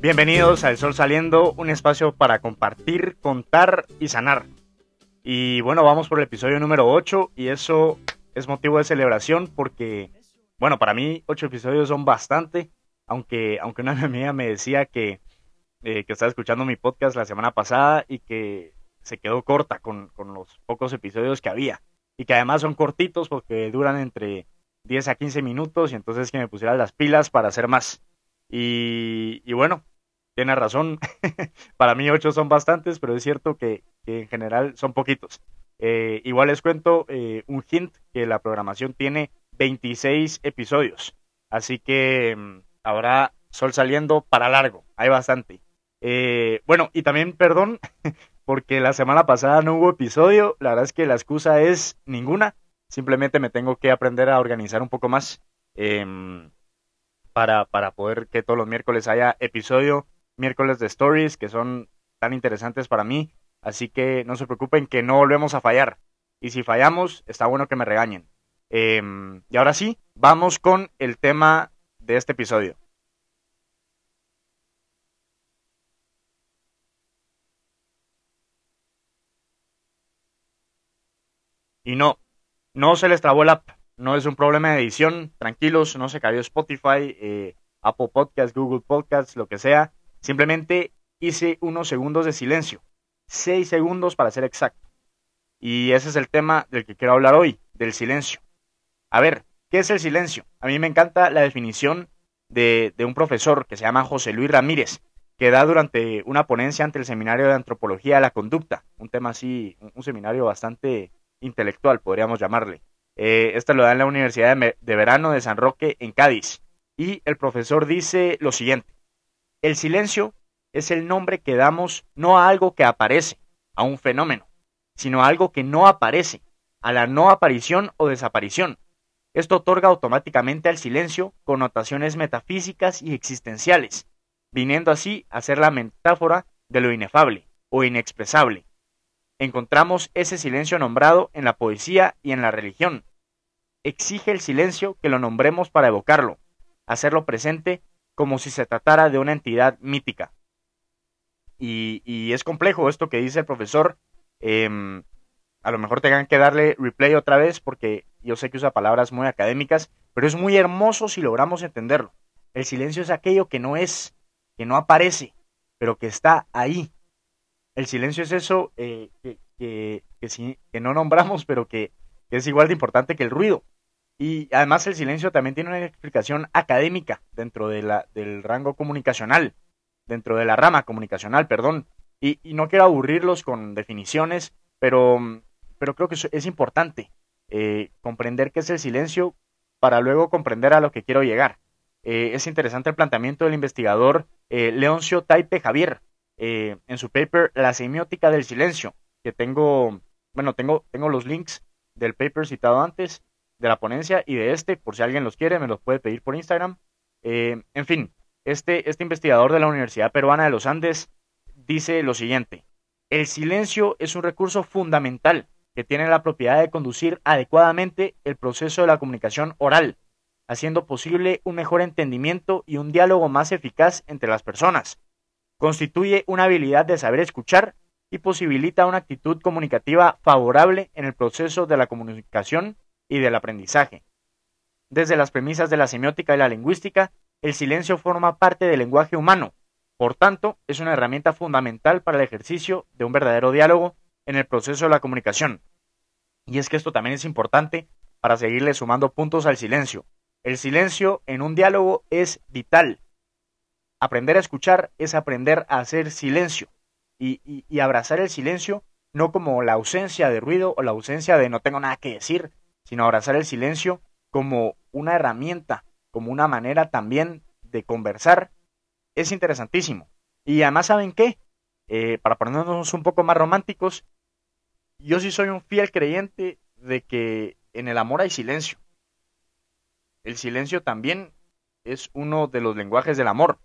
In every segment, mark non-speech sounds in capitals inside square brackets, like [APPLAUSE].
Bienvenidos a El Sol Saliendo, un espacio para compartir, contar y sanar. Y bueno, vamos por el episodio número 8 y eso es motivo de celebración porque, bueno, para mí 8 episodios son bastante, aunque, aunque una [LAUGHS] amiga me decía que, eh, que estaba escuchando mi podcast la semana pasada y que se quedó corta con, con los pocos episodios que había y que además son cortitos porque duran entre 10 a 15 minutos y entonces que me pusiera las pilas para hacer más. Y, y bueno, tiene razón. [LAUGHS] Para mí ocho son bastantes, pero es cierto que, en general son poquitos. Eh, igual les cuento eh, un hint que la programación tiene 26 episodios. Así que mm, habrá sol saliendo para largo. Hay bastante. Eh, bueno, y también perdón [LAUGHS] porque la semana pasada no hubo episodio. La verdad es que la excusa es ninguna. Simplemente me tengo que aprender a organizar un poco más em, para, para poder que todos los miércoles haya episodio miércoles de stories que son tan interesantes para mí. Así que no se preocupen que no volvemos a fallar. Y si fallamos, está bueno que me regañen. Em, y ahora sí, vamos con el tema de este episodio. Y no, no se les trabó el app. No es un problema de edición. Tranquilos, no se cayó Spotify, eh, Apple Podcasts, Google Podcasts, lo que sea. Simplemente hice unos segundos de silencio. Seis segundos para ser exacto. Y ese es el tema del que quiero hablar hoy, del silencio. A ver, ¿qué es el silencio? A mí me encanta la definición de, un profesor que se llama José Luis Ramírez, que da durante una ponencia ante el Seminario de Antropología de la Conducta, un tema así, un, seminario bastante intelectual, podríamos llamarle. Eh, este lo da en la Universidad de Verano de San Roque, en Cádiz. Y el profesor dice lo siguiente. El silencio es el nombre que damos no a algo que aparece, a un fenómeno, sino a algo que no aparece, a la no aparición o desaparición. Esto otorga automáticamente al silencio connotaciones metafísicas y existenciales, viniendo así a ser la metáfora de lo inefable o inexpresable. Encontramos ese silencio nombrado en la poesía y en la religión. Exige el silencio que lo nombremos para evocarlo, hacerlo presente como si se tratara de una entidad mítica. Y, es complejo esto que dice el profesor. Em, a lo mejor tengan que darle replay otra vez porque yo sé que usa palabras muy académicas, pero es muy hermoso si logramos entenderlo. El silencio es aquello que no es, que no aparece, pero que está ahí. El silencio es eso eh, que, no nombramos, pero que, es igual de importante que el ruido. Y además el silencio también tiene una explicación académica dentro de la, del rango comunicacional, dentro de la rama comunicacional, perdón. Y, no quiero aburrirlos con definiciones, pero, pero creo que es importante eh, comprender qué es el silencio para luego comprender a lo que quiero llegar. Eh, es interesante el planteamiento del investigador Leoncio Taipe Javier en su paper La semiótica del silencio, que tengo, bueno, tengo, tengo los links del paper citado antes de la ponencia y de este, por si alguien los quiere, me los puede pedir por Instagram. Eh, en fin, este, este investigador de la Universidad Peruana de los Andes dice lo siguiente, el silencio es un recurso fundamental que tiene la propiedad de conducir adecuadamente el proceso de la comunicación oral, haciendo posible un mejor entendimiento y un diálogo más eficaz entre las personas. Constituye una habilidad de saber escuchar y posibilita una actitud comunicativa favorable en el proceso de la comunicación y del aprendizaje. Desde las premisas de la semiótica y la lingüística, el silencio forma parte del lenguaje humano, por tanto, es una herramienta fundamental para el ejercicio de un verdadero diálogo en el proceso de la comunicación. Y es que esto también es importante para seguirle sumando puntos al silencio. El silencio en un diálogo es vital. Aprender a escuchar es aprender a hacer silencio y, abrazar el silencio no como la ausencia de ruido o la ausencia de no tengo nada que decir, sino abrazar el silencio como una herramienta, como una manera también de conversar, es interesantísimo. Y además, ¿saben qué? Eh, para ponernos un poco más románticos, yo sí soy un fiel creyente de que en el amor hay silencio. El silencio también es uno de los lenguajes del amor.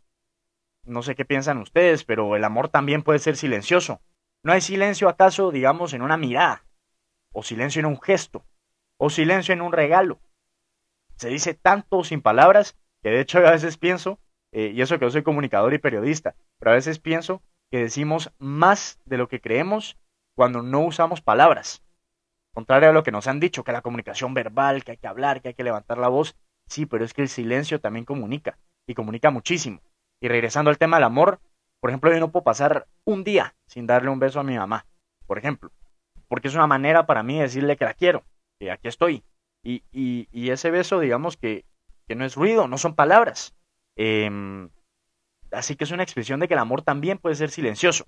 No sé qué piensan ustedes, pero el amor también puede ser silencioso. ¿No hay silencio acaso, digamos, en una mirada? ¿O silencio en un gesto? o silencio en un regalo. se dice tanto sin palabras que de hecho a veces pienso, eh, y eso que yo soy comunicador y periodista, pero a veces pienso que decimos más de lo que creemos cuando no usamos palabras. Contrario a lo que nos han dicho, que la comunicación verbal, que hay que hablar, que hay que levantar la voz, sí, pero es que el silencio también comunica, y comunica muchísimo. Y regresando al tema del amor, por ejemplo, yo no puedo pasar un día sin darle un beso a mi mamá, por ejemplo, porque es una manera para mí de decirle que la quiero, que aquí estoy. Y, y, ese beso, digamos que, que, no es ruido, no son palabras. Em, así que es una expresión de que el amor también puede ser silencioso.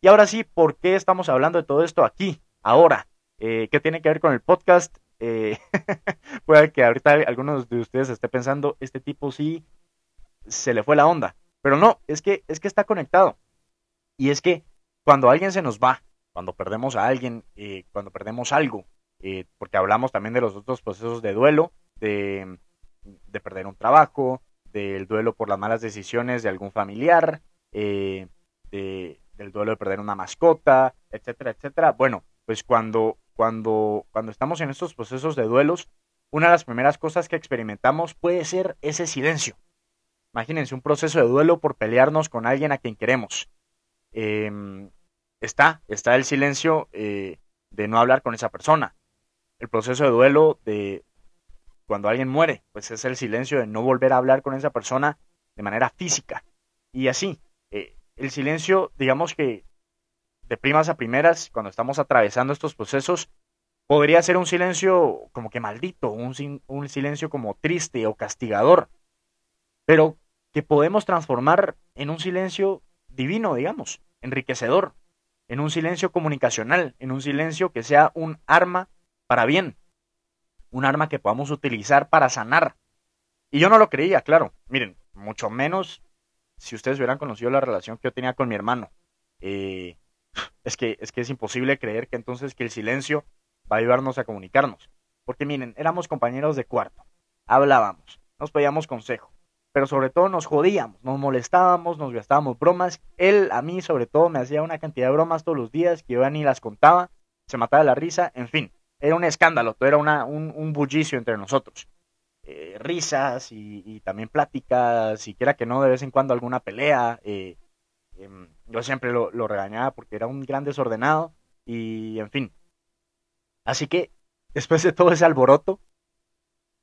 Y ahora sí, ¿por qué estamos hablando de todo esto aquí, ahora? Eh, ¿Qué tiene que ver con el podcast? Eh, [LAUGHS] puede que ahorita algunos de ustedes esté pensando, este tipo sí se le fue la onda. Pero no, es que, es que está conectado. Y es que cuando alguien se nos va, cuando perdemos a alguien, eh, cuando perdemos algo, eh, porque hablamos también de los otros procesos de duelo, de, perder un trabajo, del duelo por las malas decisiones de algún familiar, eh, del duelo de perder una mascota, etcétera, etcétera. Bueno, pues cuando, cuando, cuando estamos en estos procesos de duelos, una de las primeras cosas que experimentamos puede ser ese silencio. Imagínense un proceso de duelo por pelearnos con alguien a quien queremos. Em, está, está el silencio eh, de no hablar con esa persona. El proceso de duelo de cuando alguien muere, pues es el silencio de no volver a hablar con esa persona de manera física. Y así, eh, el silencio, digamos que de primas a primeras, cuando estamos atravesando estos procesos, podría ser un silencio como que maldito, un, un silencio como triste o castigador, pero que podemos transformar en un silencio divino, digamos, enriquecedor, en un silencio comunicacional, en un silencio que sea un arma para bien, un arma que podamos utilizar para sanar. Y yo no lo creía, claro. Miren, mucho menos si ustedes hubieran conocido la relación que yo tenía con mi hermano. Eh, es, que, es que es imposible creer que entonces que el silencio va a ayudarnos a comunicarnos. Porque miren, éramos compañeros de cuarto, hablábamos, nos pedíamos consejo, pero sobre todo nos jodíamos, nos molestábamos, nos gastábamos bromas. Él a mí sobre todo me hacía una cantidad de bromas todos los días que yo ni las contaba, se mataba la risa, en fin, era un escándalo, todo era una, un, bullicio entre nosotros. Eh, risas y, también pláticas, siquiera que no de vez en cuando alguna pelea. Eh, em, yo siempre lo, regañaba porque era un gran desordenado y en fin. Así que después de todo ese alboroto,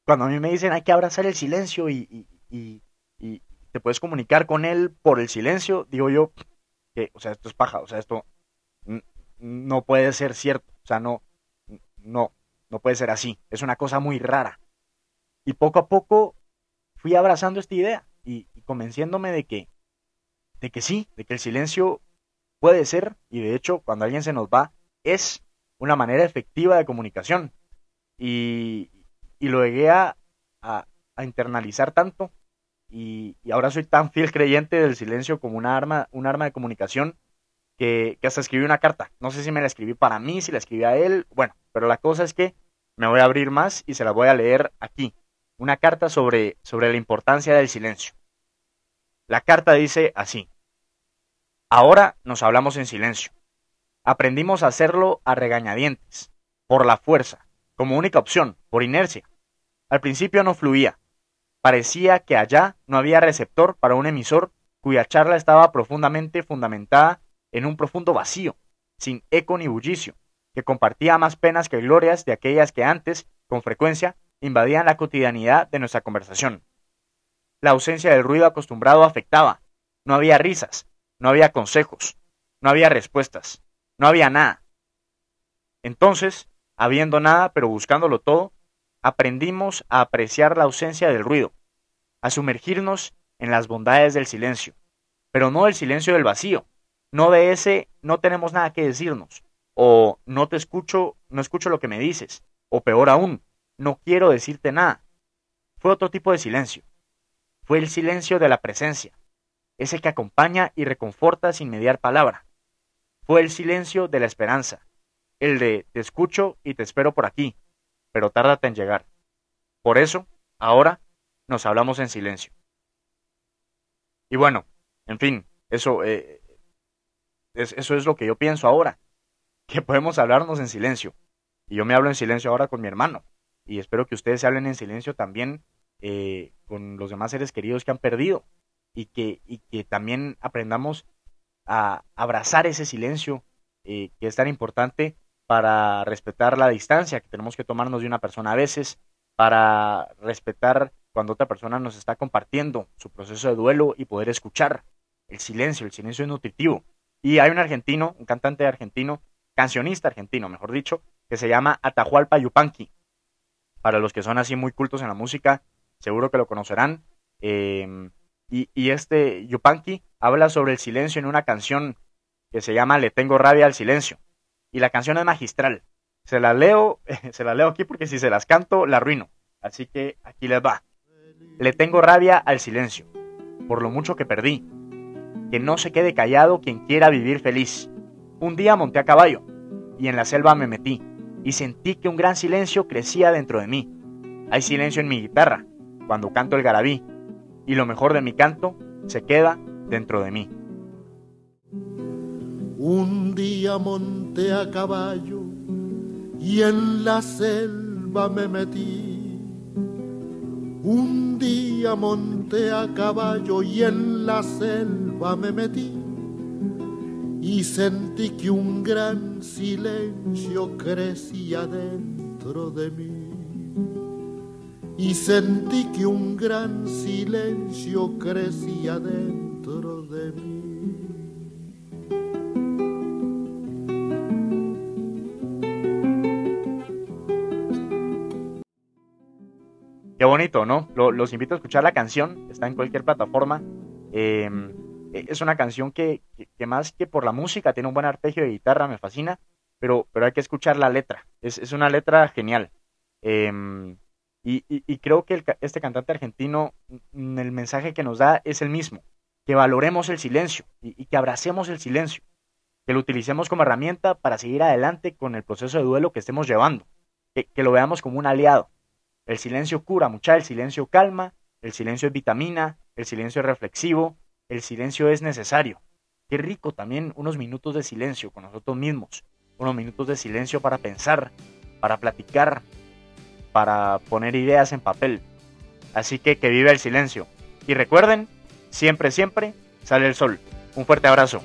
cuando a mí me dicen hay que abrazar el silencio y, y, te puedes comunicar con él por el silencio, digo yo que, o sea, esto es paja, o sea, esto no puede ser cierto, o sea, no, no, no puede ser así, es una cosa muy rara. Y poco a poco fui abrazando esta idea y, convenciéndome de que, de que sí, de que el silencio puede ser, y de hecho, cuando alguien se nos va, es una manera efectiva de comunicación. Y, y lo llegué a, internalizar tanto y, ahora soy tan fiel creyente del silencio como una arma, un arma de comunicación que, hasta escribí una carta. No sé si me la escribí para mí, si la escribí a él, bueno, pero la cosa es que me voy a abrir más y se la voy a leer aquí. Una carta sobre, sobre la importancia del silencio. La carta dice así. Ahora nos hablamos en silencio. Aprendimos a hacerlo a regañadientes, por la fuerza, como única opción, por inercia. Al principio no fluía. Parecía que allá no había receptor para un emisor cuya charla estaba profundamente fundamentada en un profundo vacío, sin eco ni bullicio, que compartía más penas que glorias de aquellas que antes, con frecuencia, invadían la cotidianidad de nuestra conversación. La ausencia del ruido acostumbrado afectaba. No había risas, no había consejos, no había respuestas, no había nada. Entonces, habiendo nada pero buscándolo todo, aprendimos a apreciar la ausencia del ruido, a sumergirnos en las bondades del silencio, pero no el silencio del vacío, no de ese no tenemos nada que decirnos, o no te escucho, no escucho lo que me dices, o peor aún, no quiero decirte nada. Fue otro tipo de silencio. Fue el silencio de la presencia, ese que acompaña y reconforta sin mediar palabra. Fue el silencio de la esperanza, el de te escucho y te espero por aquí, pero tárdate en llegar. Por eso, ahora, nos hablamos en silencio. Y bueno, en fin, eso, eh, eso es lo que yo pienso ahora, [LAUGHS] que podemos hablarnos en silencio. Y yo me hablo en silencio ahora con mi hermano. y espero que ustedes se hablen en silencio también eh, con los demás seres queridos que han perdido y que, y que también aprendamos a abrazar ese silencio eh, que es tan importante para respetar la distancia que tenemos que tomarnos de una persona a veces, para respetar cuando otra persona nos está compartiendo su proceso de duelo y poder escuchar el silencio, el silencio es nutritivo. Y hay un argentino, un cantante argentino, cancionista argentino, mejor dicho, que se llama Atahualpa Yupanqui. Para los que son así muy cultos en la música, seguro que lo conocerán. Em, y, y, este Yupanqui habla sobre el silencio en una canción que se llama Le tengo rabia al silencio. Y la canción es magistral. Se la leo, [LAUGHS] se la leo aquí porque si se las canto la arruino. Así que aquí les va. Le tengo rabia al silencio, por lo mucho que perdí. Que no se quede callado quien quiera vivir feliz. Un día monté a caballo y en la selva me metí y sentí que un gran silencio crecía dentro de mí. Hay silencio en mi guitarra cuando canto el garabí y lo mejor de mi canto se queda dentro de mí. Un día monté a caballo y en la selva me metí. Un día monté a caballo y en la selva me metí. Y sentí que un gran silencio crecía dentro de mí. Y sentí que un gran silencio crecía dentro de mí. Bonito, ¿no? los invito a escuchar la canción, está en cualquier plataforma. Em, e, es una canción que, más que por la música tiene un buen arpegio de guitarra, me fascina, pero, pero hay que escuchar la letra. Es, una letra genial. Em, y, creo que este cantante argentino, el mensaje que nos da es el mismo, que valoremos el silencio y, que abracemos el silencio, que lo utilicemos como herramienta para seguir adelante con el proceso de duelo que estemos llevando, que lo veamos como un aliado el silencio cura, mucha, el silencio calma, el silencio es vitamina, el silencio es reflexivo, el silencio es necesario. Qué rico también unos minutos de silencio con nosotros mismos, unos minutos de silencio para pensar, para platicar, para poner ideas en papel. Así que que vive el silencio. Y recuerden, siempre, siempre sale el sol. Un fuerte abrazo.